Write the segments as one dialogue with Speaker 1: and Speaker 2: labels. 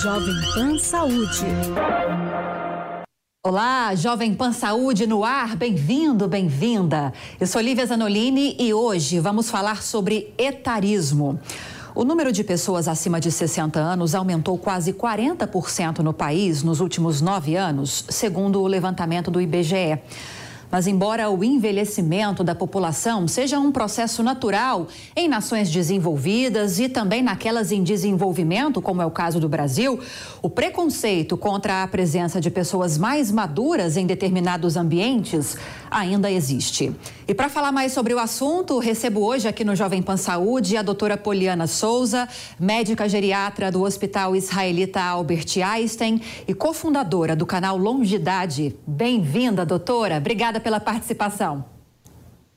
Speaker 1: Jovem Pan Saúde. Olá, Jovem Pan Saúde no ar, bem-vindo, bem-vinda. Eu sou Lívia Zanolini e hoje vamos falar sobre etarismo. O número de pessoas acima de 60 anos aumentou quase 40% no país nos últimos nove anos, segundo o levantamento do IBGE. Mas, embora o envelhecimento da população seja um processo natural em nações desenvolvidas e também naquelas em desenvolvimento, como é o caso do Brasil, o preconceito contra a presença de pessoas mais maduras em determinados ambientes ainda existe. E para falar mais sobre o assunto, recebo hoje aqui no Jovem Pan Saúde a doutora Poliana Souza, médica geriatra do Hospital Israelita Albert Einstein e cofundadora do canal Longidade. Bem-vinda, doutora. Obrigada pela participação.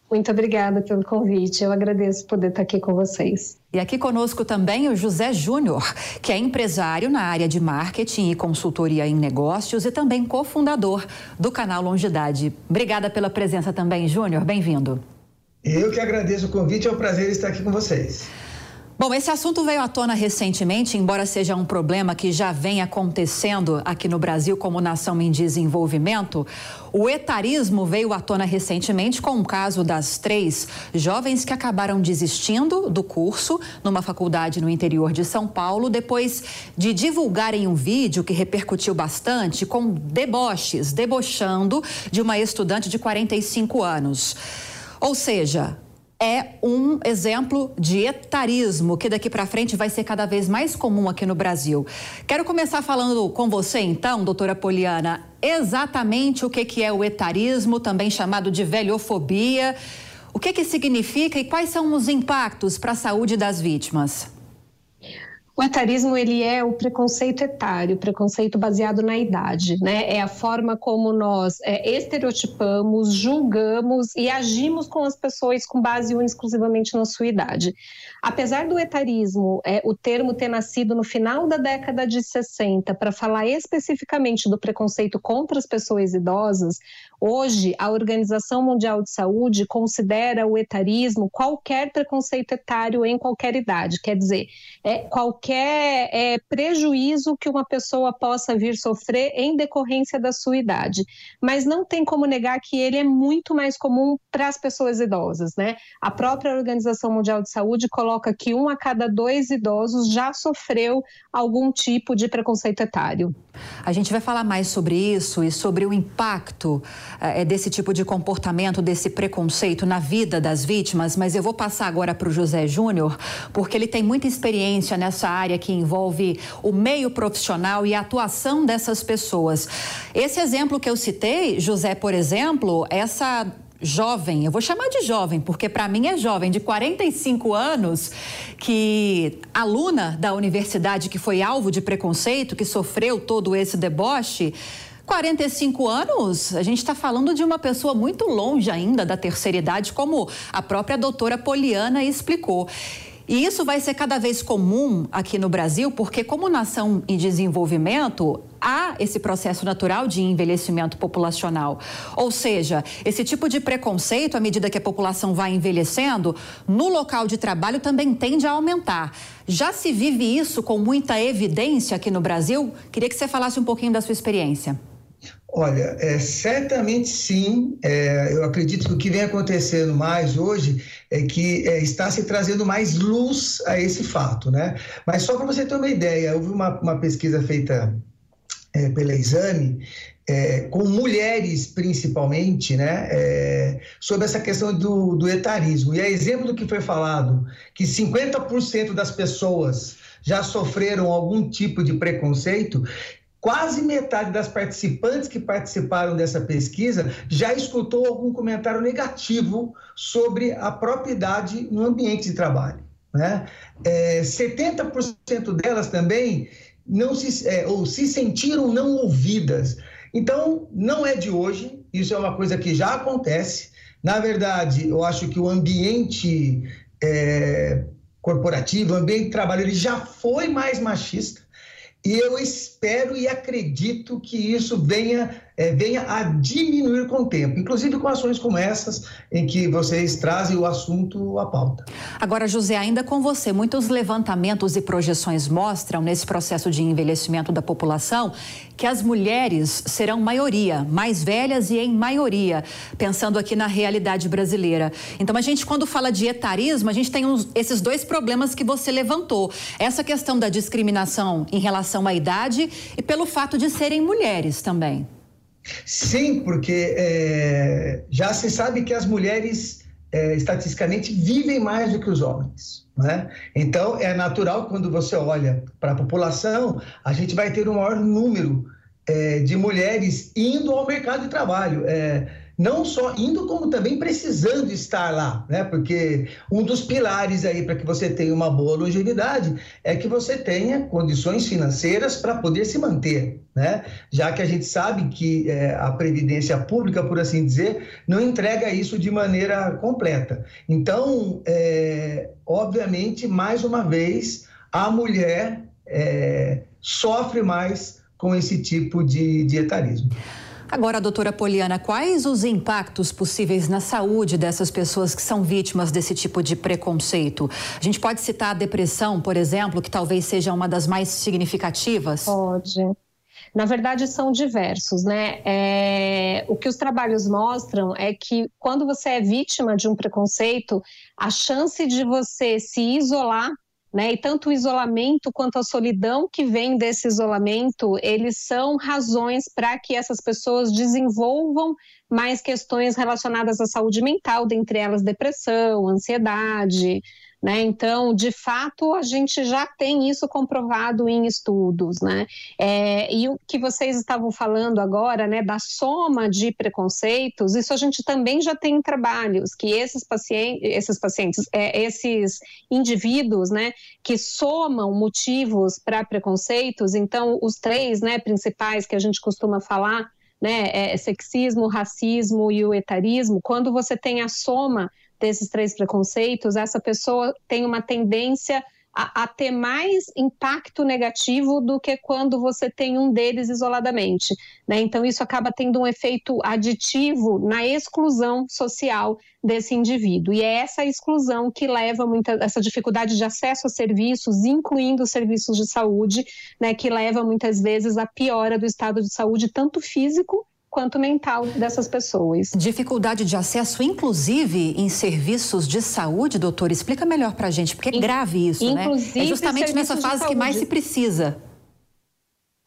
Speaker 2: Muito obrigada pelo convite. Eu agradeço poder estar aqui com vocês.
Speaker 1: E aqui conosco também o José Júnior, que é empresário na área de marketing e consultoria em negócios e também cofundador do canal Longidade. Obrigada pela presença também, Júnior. Bem-vindo.
Speaker 3: Eu que agradeço o convite, é um prazer estar aqui com vocês.
Speaker 1: Bom, esse assunto veio à tona recentemente, embora seja um problema que já vem acontecendo aqui no Brasil como nação em desenvolvimento. O etarismo veio à tona recentemente com o caso das três jovens que acabaram desistindo do curso numa faculdade no interior de São Paulo depois de divulgarem um vídeo que repercutiu bastante com deboches, debochando de uma estudante de 45 anos. Ou seja, é um exemplo de etarismo que daqui para frente vai ser cada vez mais comum aqui no Brasil. Quero começar falando com você, então, doutora Poliana, exatamente o que, que é o etarismo, também chamado de velhofobia. O que, que significa e quais são os impactos para a saúde das vítimas?
Speaker 2: O etarismo ele é o preconceito etário, preconceito baseado na idade, né? É a forma como nós é, estereotipamos, julgamos e agimos com as pessoas com base exclusivamente na sua idade. Apesar do etarismo, é, o termo ter nascido no final da década de 60 para falar especificamente do preconceito contra as pessoas idosas, Hoje, a Organização Mundial de Saúde considera o etarismo qualquer preconceito etário em qualquer idade, quer dizer, é qualquer é, prejuízo que uma pessoa possa vir sofrer em decorrência da sua idade. Mas não tem como negar que ele é muito mais comum para as pessoas idosas, né? A própria Organização Mundial de Saúde coloca que um a cada dois idosos já sofreu algum tipo de preconceito etário.
Speaker 1: A gente vai falar mais sobre isso e sobre o impacto é, desse tipo de comportamento, desse preconceito na vida das vítimas, mas eu vou passar agora para o José Júnior, porque ele tem muita experiência nessa área que envolve o meio profissional e a atuação dessas pessoas. Esse exemplo que eu citei, José, por exemplo, essa jovem, eu vou chamar de jovem, porque para mim é jovem, de 45 anos, que aluna da universidade que foi alvo de preconceito, que sofreu todo esse deboche. 45 anos, a gente está falando de uma pessoa muito longe ainda da terceira idade, como a própria doutora Poliana explicou. E isso vai ser cada vez comum aqui no Brasil, porque, como nação em desenvolvimento, há esse processo natural de envelhecimento populacional. Ou seja, esse tipo de preconceito, à medida que a população vai envelhecendo, no local de trabalho também tende a aumentar. Já se vive isso com muita evidência aqui no Brasil? Queria que você falasse um pouquinho da sua experiência.
Speaker 3: Olha, é, certamente sim. É, eu acredito que o que vem acontecendo mais hoje é que é, está se trazendo mais luz a esse fato, né? Mas só para você ter uma ideia, houve uma, uma pesquisa feita é, pela Exame é, com mulheres principalmente, né, é, sobre essa questão do, do etarismo. E a exemplo do que foi falado, que 50% das pessoas já sofreram algum tipo de preconceito, Quase metade das participantes que participaram dessa pesquisa já escutou algum comentário negativo sobre a propriedade no ambiente de trabalho. Né? É, 70% delas também não se, é, ou se sentiram não ouvidas. Então, não é de hoje, isso é uma coisa que já acontece. Na verdade, eu acho que o ambiente é, corporativo, o ambiente de trabalho, ele já foi mais machista. E eu espero e acredito que isso venha é, venha a diminuir com o tempo, inclusive com ações como essas, em que vocês trazem o assunto à pauta.
Speaker 1: Agora, José, ainda com você, muitos levantamentos e projeções mostram, nesse processo de envelhecimento da população, que as mulheres serão maioria, mais velhas e em maioria, pensando aqui na realidade brasileira. Então, a gente, quando fala de etarismo, a gente tem uns, esses dois problemas que você levantou. Essa questão da discriminação em relação à idade e pelo fato de serem mulheres também.
Speaker 3: Sim, porque é, já se sabe que as mulheres é, estatisticamente vivem mais do que os homens. Né? Então, é natural quando você olha para a população, a gente vai ter um maior número é, de mulheres indo ao mercado de trabalho. É, não só indo, como também precisando estar lá, né? Porque um dos pilares aí para que você tenha uma boa longevidade é que você tenha condições financeiras para poder se manter, né? Já que a gente sabe que é, a previdência pública, por assim dizer, não entrega isso de maneira completa. Então, é, obviamente, mais uma vez, a mulher é, sofre mais com esse tipo de, de etarismo.
Speaker 1: Agora, doutora Poliana, quais os impactos possíveis na saúde dessas pessoas que são vítimas desse tipo de preconceito? A gente pode citar a depressão, por exemplo, que talvez seja uma das mais significativas?
Speaker 2: Pode. Na verdade, são diversos, né? É, o que os trabalhos mostram é que quando você é vítima de um preconceito, a chance de você se isolar né? E tanto o isolamento quanto a solidão que vem desse isolamento, eles são razões para que essas pessoas desenvolvam mais questões relacionadas à saúde mental, dentre elas depressão, ansiedade, né? Então, de fato, a gente já tem isso comprovado em estudos. Né? É, e o que vocês estavam falando agora, né, da soma de preconceitos, isso a gente também já tem em trabalhos, que esses pacientes, esses, pacientes, é, esses indivíduos né, que somam motivos para preconceitos, então, os três né, principais que a gente costuma falar, né, é sexismo, racismo e o etarismo, quando você tem a soma desses três preconceitos, essa pessoa tem uma tendência a, a, ter mais impacto negativo do que quando você tem um deles isoladamente. Né? Então, isso acaba tendo um efeito aditivo na exclusão social desse indivíduo. E é essa exclusão que leva muita essa dificuldade de acesso a serviços, incluindo serviços de saúde, né, que leva muitas vezes à piora do estado de saúde, tanto físico quanto mental dessas pessoas.
Speaker 1: Dificuldade de acesso, inclusive, em serviços de saúde, doutor? Explica melhor para a gente, porque é grave isso,
Speaker 2: inclusive,
Speaker 1: né? É justamente nessa fase que mais se precisa.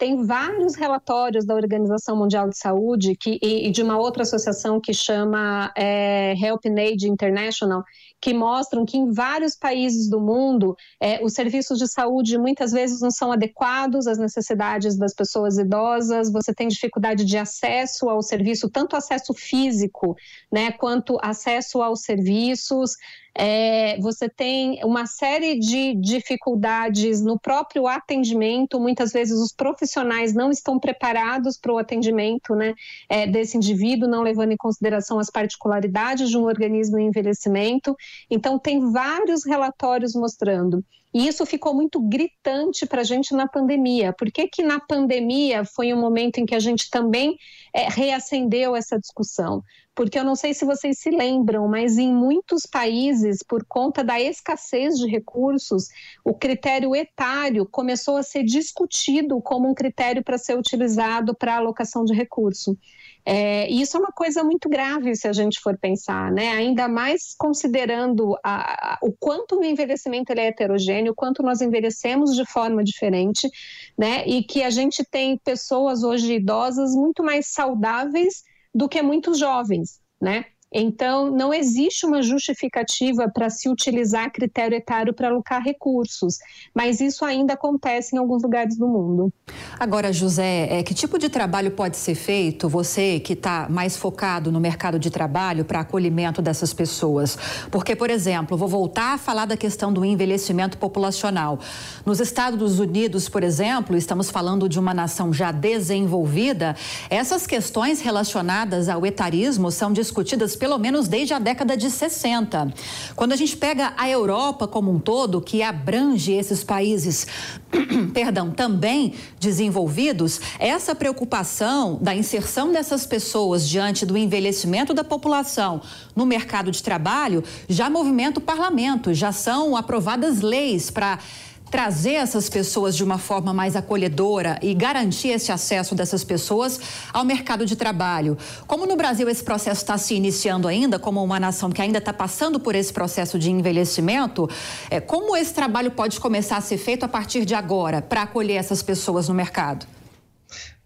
Speaker 2: Tem vários relatórios da Organização Mundial de Saúde que, e, e de uma outra associação que chama é, Help Aid International, que mostram que em vários países do mundo é, os serviços de saúde muitas vezes não são adequados às necessidades das pessoas idosas, você tem dificuldade de acesso ao serviço, tanto acesso físico, né, quanto acesso aos serviços. É, você tem uma série de dificuldades no próprio atendimento. Muitas vezes os profissionais não estão preparados para o atendimento né, é, desse indivíduo, não levando em consideração as particularidades de um organismo em envelhecimento. Então, tem vários relatórios mostrando. E isso ficou muito gritante para a gente na pandemia. Por que, que na pandemia foi um momento em que a gente também é, reacendeu essa discussão? Porque eu não sei se vocês se lembram, mas em muitos países, por conta da escassez de recursos, o critério etário começou a ser discutido como um critério para ser utilizado para alocação de recurso. É, e isso é uma coisa muito grave se a gente for pensar, né? Ainda mais considerando a, a, o quanto o envelhecimento é heterogêneo, o quanto nós envelhecemos de forma diferente, né? E que a gente tem pessoas hoje idosas muito mais saudáveis do que muitos jovens, né? Então, não existe uma justificativa para se utilizar critério etário para alocar recursos, mas isso ainda acontece em alguns lugares do mundo.
Speaker 1: Agora, José, é, que tipo de trabalho pode ser feito, você que está mais focado no mercado de trabalho, para acolhimento dessas pessoas? Porque, por exemplo, vou voltar a falar da questão do envelhecimento populacional. Nos Estados Unidos, por exemplo, estamos falando de uma nação já desenvolvida, essas questões relacionadas ao etarismo são discutidas pelo menos desde a década de 60. Quando a gente pega a Europa como um todo, que abrange esses países, perdão, também desenvolvidos, essa preocupação da inserção dessas pessoas diante do envelhecimento da população no mercado de trabalho já movimenta o parlamento, já são aprovadas leis para trazer essas pessoas de uma forma mais acolhedora e garantir esse acesso dessas pessoas ao mercado de trabalho. Como no Brasil esse processo está se iniciando ainda, como uma nação que ainda está passando por esse processo de envelhecimento, é, como esse trabalho pode começar a ser feito a partir de agora para acolher essas pessoas no mercado?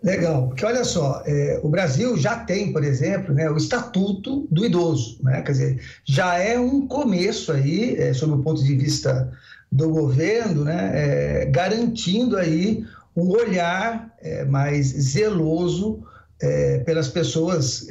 Speaker 3: Legal, porque olha só, é, o Brasil já tem, por exemplo, né, o Estatuto do Idoso, né? quer dizer, já é um começo aí, é, sob o ponto de vista do governo, né, é, garantindo aí um olhar é, mais zeloso é, pelas pessoas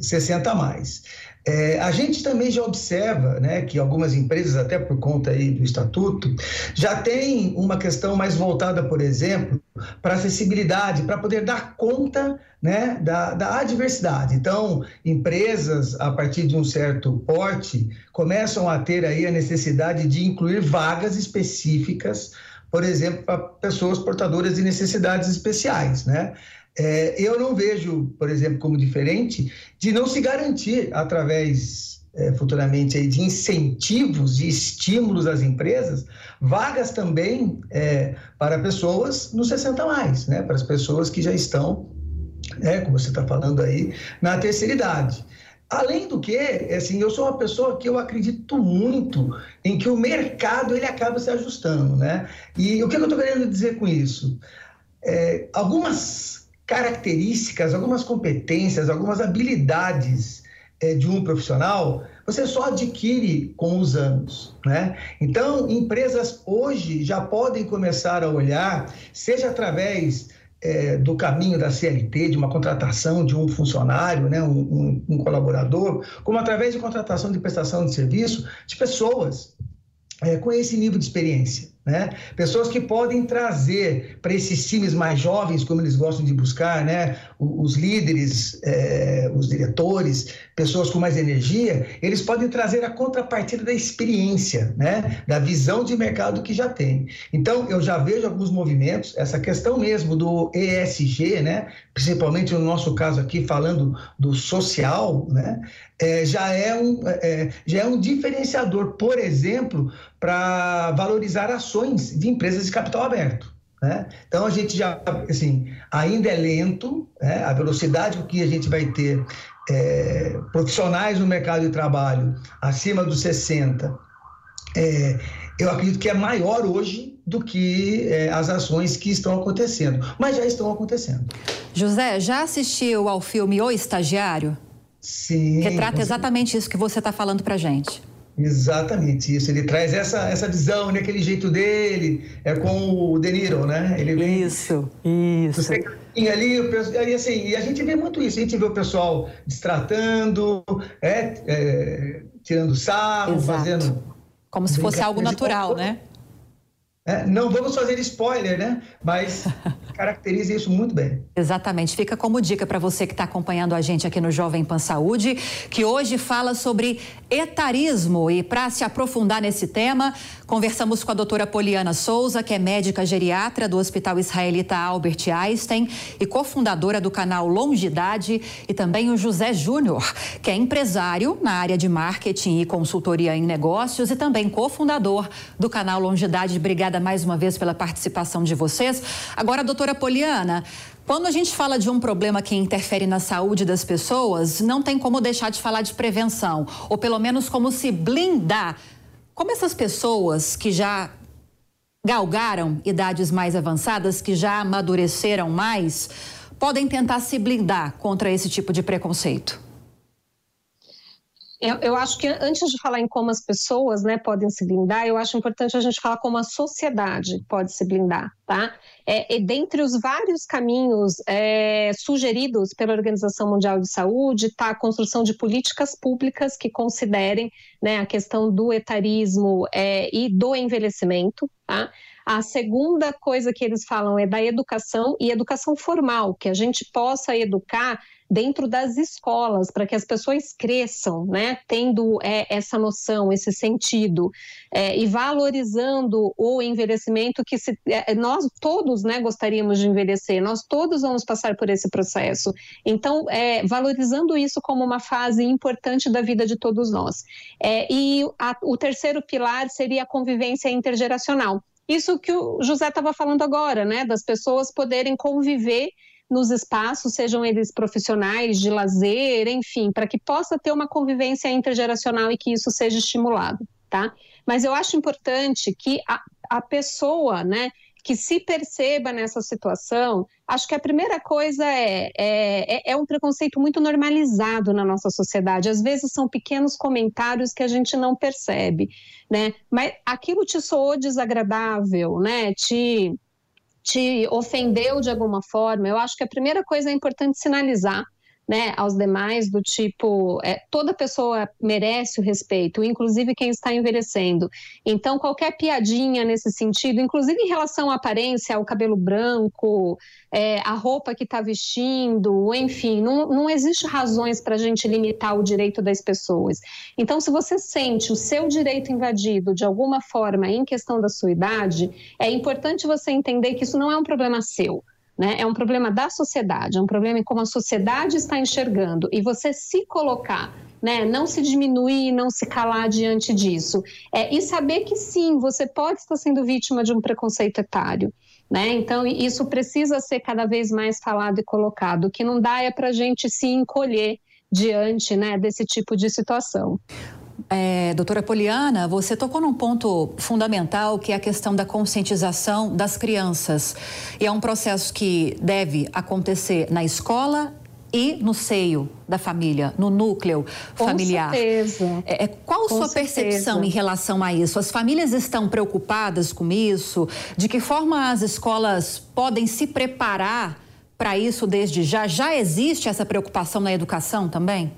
Speaker 3: 60 é, a mais. É, a gente também já observa né, que algumas empresas, até por conta aí do estatuto, já tem uma questão mais voltada, por exemplo, para acessibilidade, para poder dar conta né, da, da adversidade. Então, empresas, a partir de um certo porte, começam a ter aí a necessidade de incluir vagas específicas, por exemplo, para pessoas portadoras de necessidades especiais, né? É, eu não vejo, por exemplo, como diferente de não se garantir através é, futuramente aí, de incentivos e estímulos às empresas, vagas também é, para pessoas no 60 mais, né? para as pessoas que já estão, né, como você está falando aí, na terceira idade. Além do que, assim, eu sou uma pessoa que eu acredito muito em que o mercado ele acaba se ajustando, né? E o que eu estou querendo dizer com isso? É, algumas características, algumas competências, algumas habilidades é, de um profissional, você só adquire com os anos, né? Então, empresas hoje já podem começar a olhar, seja através é, do caminho da CLT, de uma contratação de um funcionário, né, um, um, colaborador, como através de contratação de prestação de serviço de pessoas é, com esse nível de experiência. Né? Pessoas que podem trazer para esses times mais jovens, como eles gostam de buscar, né? os líderes, é, os diretores, pessoas com mais energia, eles podem trazer a contrapartida da experiência, né? da visão de mercado que já tem. Então, eu já vejo alguns movimentos, essa questão mesmo do ESG, né? principalmente no nosso caso aqui, falando do social, né? É, já, é um, é, já é um diferenciador, por exemplo, para valorizar ações de empresas de capital aberto. Né? Então a gente já, assim, ainda é lento, né? a velocidade com que a gente vai ter é, profissionais no mercado de trabalho acima dos 60, é, eu acredito que é maior hoje do que é, as ações que estão acontecendo, mas já estão acontecendo.
Speaker 1: José, já assistiu ao filme O Estagiário?
Speaker 3: Sim.
Speaker 1: Retrata exatamente isso que você está falando para gente.
Speaker 3: Exatamente isso. Ele traz essa, essa visão, né? aquele jeito dele, é com o De Niro, né? Ele
Speaker 1: vem, isso, isso.
Speaker 3: E ali, e assim, e a gente vê muito isso. A gente vê o pessoal destratando, é, é tirando sarro,
Speaker 1: Exato.
Speaker 3: fazendo.
Speaker 1: Como se fosse algo natural, né?
Speaker 3: É, não vamos fazer spoiler, né? Mas caracteriza isso muito bem.
Speaker 1: Exatamente. Fica como dica para você que está acompanhando a gente aqui no Jovem Pan Saúde, que hoje fala sobre etarismo. E para se aprofundar nesse tema, conversamos com a doutora Poliana Souza, que é médica geriatra do Hospital Israelita Albert Einstein e cofundadora do canal Longidade, e também o José Júnior, que é empresário na área de marketing e consultoria em negócios e também cofundador do canal Longidade. Obrigada obrigada mais uma vez pela participação de vocês. Agora, doutora Poliana, quando a gente fala de um problema que interfere na saúde das pessoas, não tem como deixar de falar de prevenção, ou pelo menos como se blindar. Como essas pessoas que já galgaram idades mais avançadas, que já amadureceram mais, podem tentar se blindar contra esse tipo de preconceito?
Speaker 2: Eu, eu, acho que antes de falar em como as pessoas né, podem se blindar, eu acho importante a gente falar como a sociedade pode se blindar. tá? É, dentre os vários caminhos é, sugeridos pela Organização Mundial de Saúde está a construção de políticas públicas que considerem né, a questão do etarismo é, e do envelhecimento, tá? A segunda coisa que eles falam é da educação e educação formal, que a gente possa educar dentro das escolas, para que as pessoas cresçam, né, tendo é, essa noção, esse sentido, é, e valorizando o envelhecimento que se, é, nós todos né, gostaríamos de envelhecer, nós todos vamos passar por esse processo. Então, é, valorizando isso como uma fase importante da vida de todos nós. É, e a, o terceiro pilar seria a convivência intergeracional. Isso que o José estava falando agora, né, das pessoas poderem conviver nos espaços, sejam eles profissionais, de lazer, enfim, para que possa ter uma convivência intergeracional e que isso seja estimulado, tá? Mas eu acho importante que a, a pessoa, né, que se perceba nessa situação, acho que a primeira coisa é, é, é, é, um preconceito muito normalizado na nossa sociedade. Às vezes são pequenos comentários que a gente não percebe, né? Mas aquilo te soou desagradável, né? Te te ofendeu de alguma forma, eu acho que a primeira coisa é importante sinalizar né, aos demais, do tipo, é, toda pessoa merece o respeito, inclusive quem está envelhecendo. Então, qualquer piadinha nesse sentido, inclusive em relação à aparência, ao cabelo branco, é, a roupa que está vestindo, enfim, não, não existe razões para a gente limitar o direito das pessoas. Então, se você sente o seu direito invadido de alguma forma em questão da sua idade, é importante você entender que isso não é um problema seu né? É um problema da sociedade, é um problema em como a sociedade está enxergando. E você se colocar né? Não se diminuir, não se calar diante disso. É, e saber que sim, você pode estar sendo vítima de um preconceito etário. Né? Então, isso precisa ser cada vez mais falado e colocado. O que não dá é para a gente se encolher diante né, desse tipo de situação.
Speaker 1: É, doutora Poliana, você tocou num ponto fundamental que é a questão da conscientização das crianças. E é um processo que deve acontecer na escola e no seio da família, no núcleo
Speaker 2: Com
Speaker 1: familiar.
Speaker 2: Certeza.
Speaker 1: É, é qual a sua certeza. percepção em relação a isso? As famílias estão preocupadas com isso? De que forma as escolas podem se preparar para isso desde já? Já existe essa preocupação na educação também?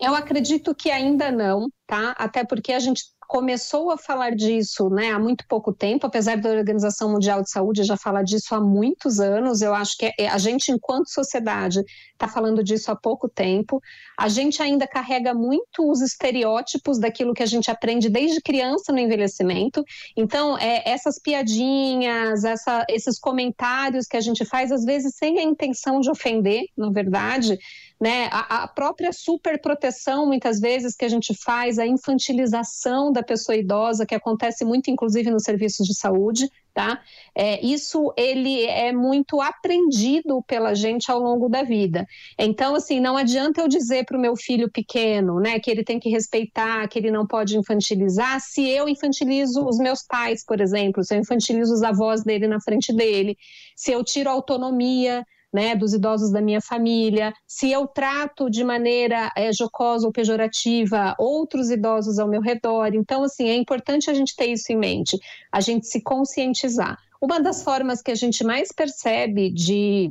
Speaker 2: Eu acredito que ainda não, tá? Até porque a gente começou a falar disso né, há muito pouco tempo, apesar da Organização Mundial de Saúde já falar disso há muitos anos. Eu acho que é, a gente, enquanto sociedade, está falando disso há pouco tempo. A gente ainda carrega muito os estereótipos daquilo que a gente aprende desde criança no envelhecimento. Então, é, essas piadinhas, essa, esses comentários que a gente faz, às vezes sem a intenção de ofender, na verdade, né? A, a própria superproteção, muitas vezes, que a gente faz, a infantilização da pessoa idosa, que acontece muito, inclusive, nos serviços de saúde, tá? É, isso ele é muito aprendido pela gente ao longo da vida. Então, assim, não adianta eu dizer para o meu filho pequeno, né, que ele tem que respeitar, que ele não pode infantilizar, se eu infantilizo os meus pais, por exemplo, se eu infantilizo os avós dele na frente dele, se eu tiro a autonomia né, dos idosos da minha família, se eu trato de maneira é, jocosa ou pejorativa outros idosos ao meu redor. Então, assim, é importante a gente ter isso em mente, a gente se conscientizar. Uma das formas que a gente mais percebe de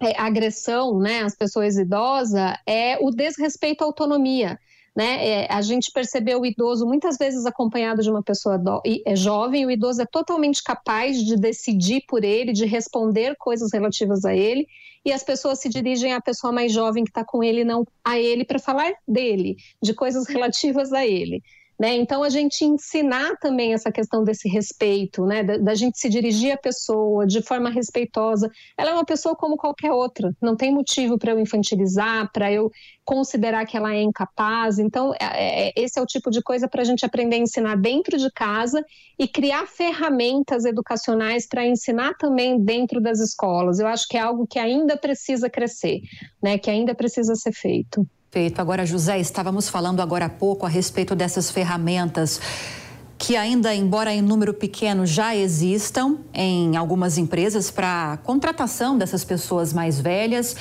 Speaker 2: é, agressão né, às pessoas idosas é o desrespeito à autonomia. Né? É, a gente percebeu o idoso muitas vezes acompanhado de uma pessoa do, é jovem, o idoso é totalmente capaz de decidir por ele, de responder coisas relativas a ele, e as pessoas se dirigem à pessoa mais jovem que está com ele, não a ele, para falar dele, de coisas relativas a ele. Né? Então, a gente ensinar também essa questão desse respeito, né? da, da, gente se dirigir à pessoa de forma respeitosa. Ela é uma pessoa como qualquer outra, não tem motivo para eu infantilizar, para eu considerar que ela é incapaz. Então, é, é, esse é o tipo de coisa para a gente aprender a ensinar dentro de casa e criar ferramentas educacionais para ensinar também dentro das escolas. Eu acho que é algo que ainda precisa crescer, né? que ainda precisa ser feito.
Speaker 1: Perfeito. Agora, José, estávamos falando agora há pouco a respeito dessas ferramentas que ainda, embora em número pequeno, já existam em algumas empresas para contratação dessas pessoas mais velhas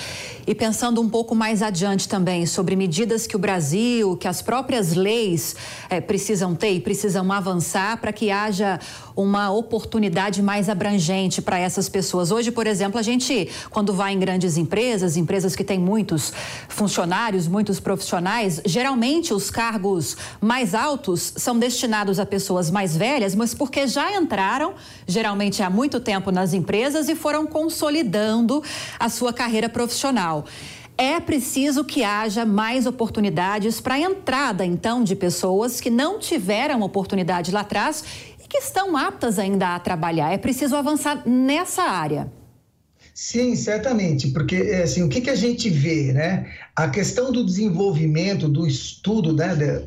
Speaker 1: e pensando um pouco mais adiante também sobre medidas que o Brasil, que as próprias leis é, precisam ter e precisam avançar para que haja uma oportunidade mais abrangente para essas pessoas. Hoje, por exemplo, a gente, quando vai em grandes empresas, empresas que têm muitos funcionários, muitos profissionais, geralmente os cargos mais altos são destinados a pessoas mais velhas, mas porque já entraram, geralmente há muito tempo nas empresas e foram consolidando a sua carreira profissional. É preciso que haja mais oportunidades para a entrada, então, de pessoas que não tiveram oportunidade lá atrás que estão aptas ainda a trabalhar. É preciso avançar nessa área.
Speaker 3: Sim, certamente, porque é, assim, o que, que a gente vê, né? A questão do desenvolvimento, do estudo, né, de,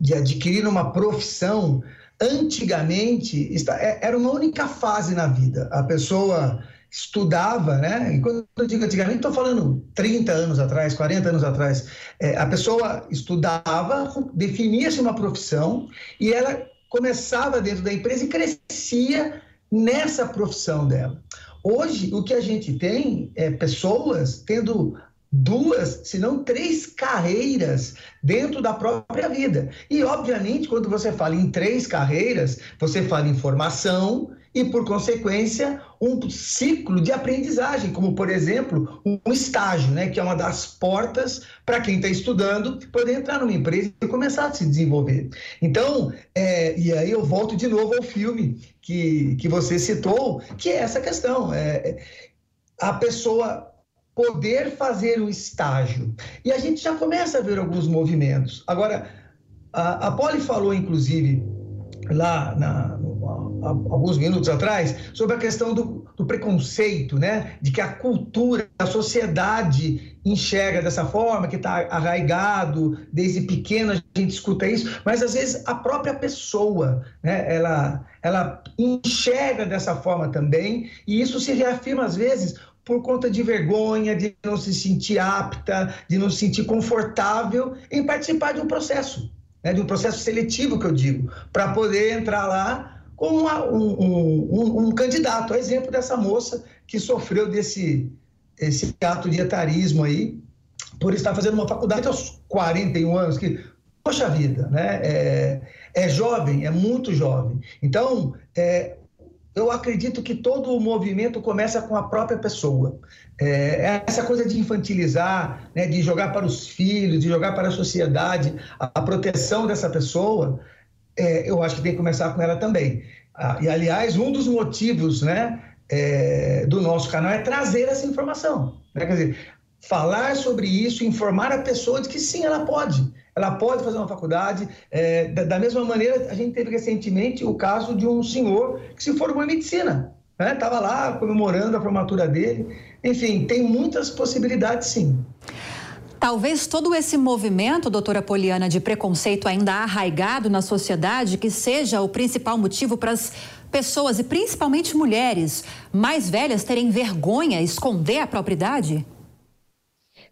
Speaker 3: de adquirir uma profissão, antigamente é, era uma única fase na vida. A pessoa estudava, né? E quando eu digo antigamente, estou falando 30 anos atrás, 40 anos atrás. É, a pessoa estudava, definia-se uma profissão e ela começava dentro da empresa e crescia nessa profissão dela. Hoje, o que a gente tem é pessoas tendo duas, se não três carreiras dentro da própria vida. E, obviamente, quando você fala em três carreiras, você fala em formação e, por consequência, um ciclo de aprendizagem, como, por exemplo, um estágio, né, que é uma das portas para quem está estudando poder entrar numa empresa e começar a se desenvolver. Então, é, e aí eu volto de novo ao filme que, que você citou, que é essa questão. É, a pessoa poder fazer o estágio. E a gente já começa a ver alguns movimentos. Agora, a, a Polly falou, inclusive, lá na, alguns minutos atrás, sobre a questão do, do, preconceito, né? De que a cultura, a sociedade enxerga dessa forma, que está arraigado, desde pequeno a gente escuta isso, mas às vezes a própria pessoa, né? Ela, ela enxerga dessa forma também, e isso se reafirma às vezes por conta de vergonha, de não se sentir apta, de não se sentir confortável em participar de um processo, né, de um processo seletivo, que eu digo, para poder entrar lá como uma, um, um, um, candidato. A exemplo dessa moça que sofreu desse esse ato de etarismo aí, por estar fazendo uma faculdade aos 41 anos, que, poxa vida, né? É, é jovem, é muito jovem. Então, é, eu acredito que todo o movimento começa com a própria pessoa. É, essa coisa de infantilizar, né, de jogar para os filhos, de jogar para a sociedade a, a proteção dessa pessoa, é, eu acho que tem que começar com ela também. Ah, e, aliás, um dos motivos né, é, do nosso canal é trazer essa informação. Né? Quer dizer, falar sobre isso, informar a pessoa de que sim, ela pode ela pode fazer uma faculdade. É, da, da, mesma maneira, a gente teve recentemente o caso de um senhor que se formou em medicina. Estava né? lá comemorando a formatura dele. Enfim, tem muitas possibilidades, sim.
Speaker 1: Talvez todo esse movimento, doutora Poliana, de preconceito ainda arraigado na sociedade, que seja o principal motivo para as pessoas, e principalmente mulheres mais velhas, terem vergonha, esconder a propriedade?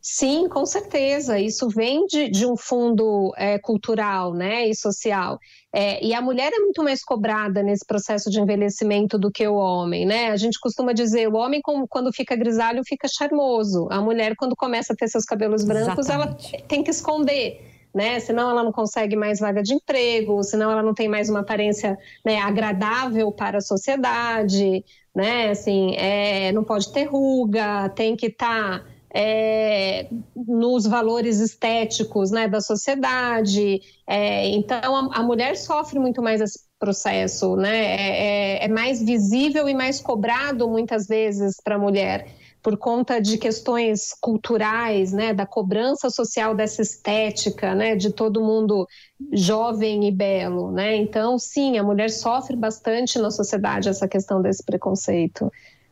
Speaker 2: Sim, com certeza. Isso vem de, de um fundo é, cultural né, e social. É, e a mulher é muito mais cobrada nesse processo de envelhecimento do que o homem, né? A gente costuma dizer, o homem quando fica grisalho fica charmoso. A mulher quando começa a ter seus cabelos brancos, Exatamente. ela tem que esconder. Né? Senão ela não consegue mais vaga de emprego, senão ela não tem mais uma aparência né, agradável para a sociedade, né? Assim, é, não pode ter ruga, tem que estar tá é, nos valores estéticos né, da sociedade. É, então, a, a, mulher sofre muito mais esse processo, né? É, é, é mais visível e mais cobrado muitas vezes para a mulher por conta de questões culturais, né, da cobrança social dessa estética, né, de todo mundo jovem e belo, né? Então, sim, a mulher sofre bastante na sociedade essa questão desse preconceito.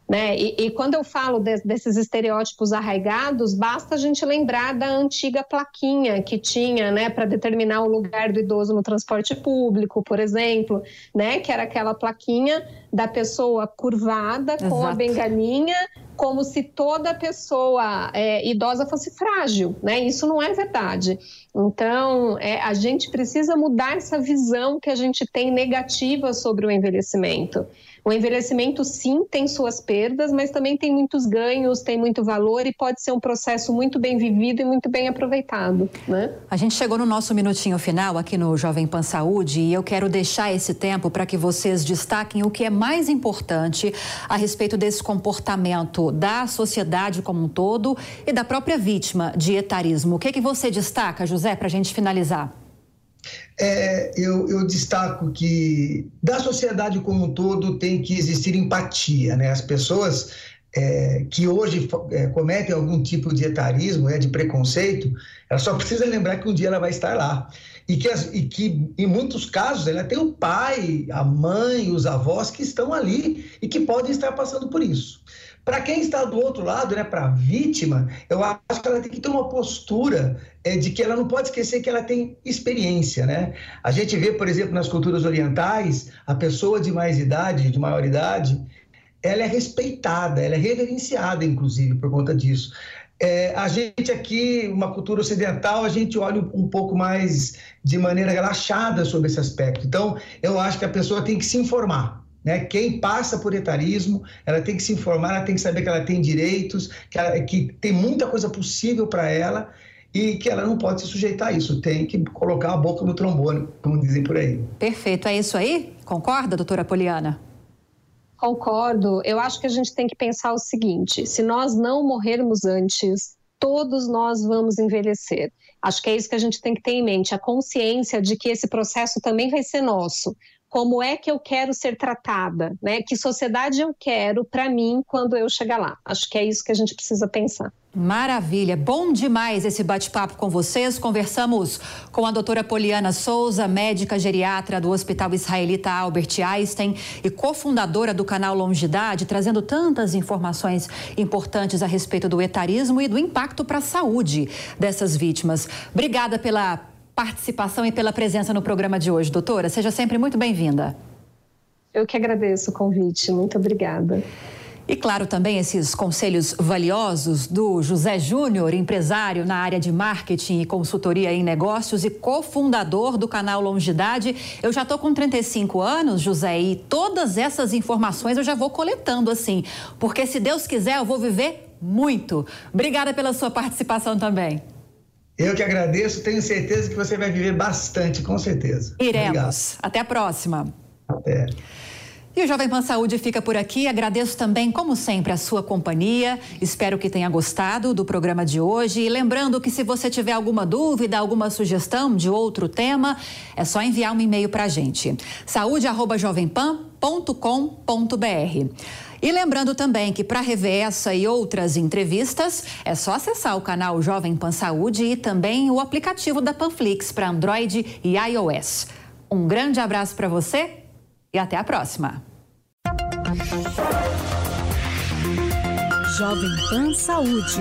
Speaker 2: Né? E, e, quando eu falo de, desses estereótipos arraigados, basta a gente lembrar da antiga plaquinha que tinha né, para determinar o lugar do idoso no transporte público, por exemplo, né, que era aquela plaquinha da pessoa curvada Exato. com a bengalinha como se toda pessoa é, idosa fosse frágil, né? Isso não é verdade. Então, é, a gente precisa mudar essa visão que a gente tem negativa sobre o envelhecimento. O envelhecimento, sim, tem suas perdas, mas também tem muitos ganhos, tem muito valor e pode ser um processo muito bem vivido e muito bem aproveitado. Né?
Speaker 1: A gente chegou no nosso minutinho final aqui no Jovem Pan Saúde e eu quero deixar esse tempo para que vocês destaquem o que é mais importante a respeito desse comportamento da sociedade como um todo e da própria vítima de etarismo. O que, é que você destaca, José, para a gente finalizar?
Speaker 3: É, eu, eu, destaco que da sociedade como um todo tem que existir empatia, né? As pessoas é, que hoje é, cometem algum tipo de etarismo, é, de preconceito, ela só precisa lembrar que um dia ela vai estar lá. E que, as, e que em muitos casos, ela tem o pai, a mãe, os avós que estão ali e que podem estar passando por isso. Para quem está do outro lado, né, para a vítima, eu acho que ela tem que ter uma postura é, de que ela não pode esquecer que ela tem experiência, né? A gente vê, por exemplo, nas culturas orientais, a pessoa de mais idade, de maior idade, ela é respeitada, ela é reverenciada, inclusive, por conta disso. É, a gente aqui, uma cultura ocidental, a gente olha um pouco mais de maneira relaxada sobre esse aspecto. Então, eu acho que a pessoa tem que se informar. Né? Quem passa por etarismo, ela tem que se informar, ela tem que saber que ela tem direitos, que, ela, que tem muita coisa possível para ela e que ela não pode se sujeitar a isso, tem que colocar a boca no trombone, como dizem por aí.
Speaker 1: Perfeito, é isso aí? Concorda, doutora Poliana?
Speaker 2: Concordo. Eu acho que a gente tem que pensar o seguinte: se nós não morrermos antes, todos nós vamos envelhecer. Acho que é isso que a gente tem que ter em mente, a consciência de que esse processo também vai ser nosso como é que eu quero ser tratada, né? Que sociedade eu quero para mim quando eu chegar lá. Acho que é isso que a gente precisa pensar.
Speaker 1: Maravilha, bom demais esse bate-papo com vocês. Conversamos com a doutora Poliana Souza, médica geriatra do Hospital Israelita Albert Einstein e cofundadora do canal Longidade, trazendo tantas informações importantes a respeito do etarismo e do impacto para a saúde dessas vítimas. Obrigada pela participação e pela presença no programa de hoje, doutora. Seja sempre muito bem-vinda.
Speaker 2: Eu que agradeço o convite. Muito obrigada.
Speaker 1: E claro, também esses conselhos valiosos do José Júnior, empresário na área de marketing e consultoria em negócios e cofundador do canal Longidade. Eu já estou com 35 anos, José, e todas essas informações eu já vou coletando assim, porque se Deus quiser eu vou viver muito. Obrigada pela sua participação também.
Speaker 3: Eu que agradeço, tenho certeza que você vai viver bastante, com certeza.
Speaker 1: Iremos. Obrigado. Até a próxima.
Speaker 3: Até.
Speaker 1: E o Jovem Pan Saúde fica por aqui. Agradeço também, como sempre, a sua companhia. Espero que tenha gostado do programa de hoje. E lembrando que se você tiver alguma dúvida, alguma sugestão de outro tema, é só enviar um e-mail para a gente. saúde.jovempan.com.br. E lembrando também que para rever essa e outras entrevistas, é só acessar o canal Jovem Pan Saúde e também o aplicativo da Panflix para Android e iOS. Um grande abraço para você e até a próxima.
Speaker 4: Jovem Pan Saúde.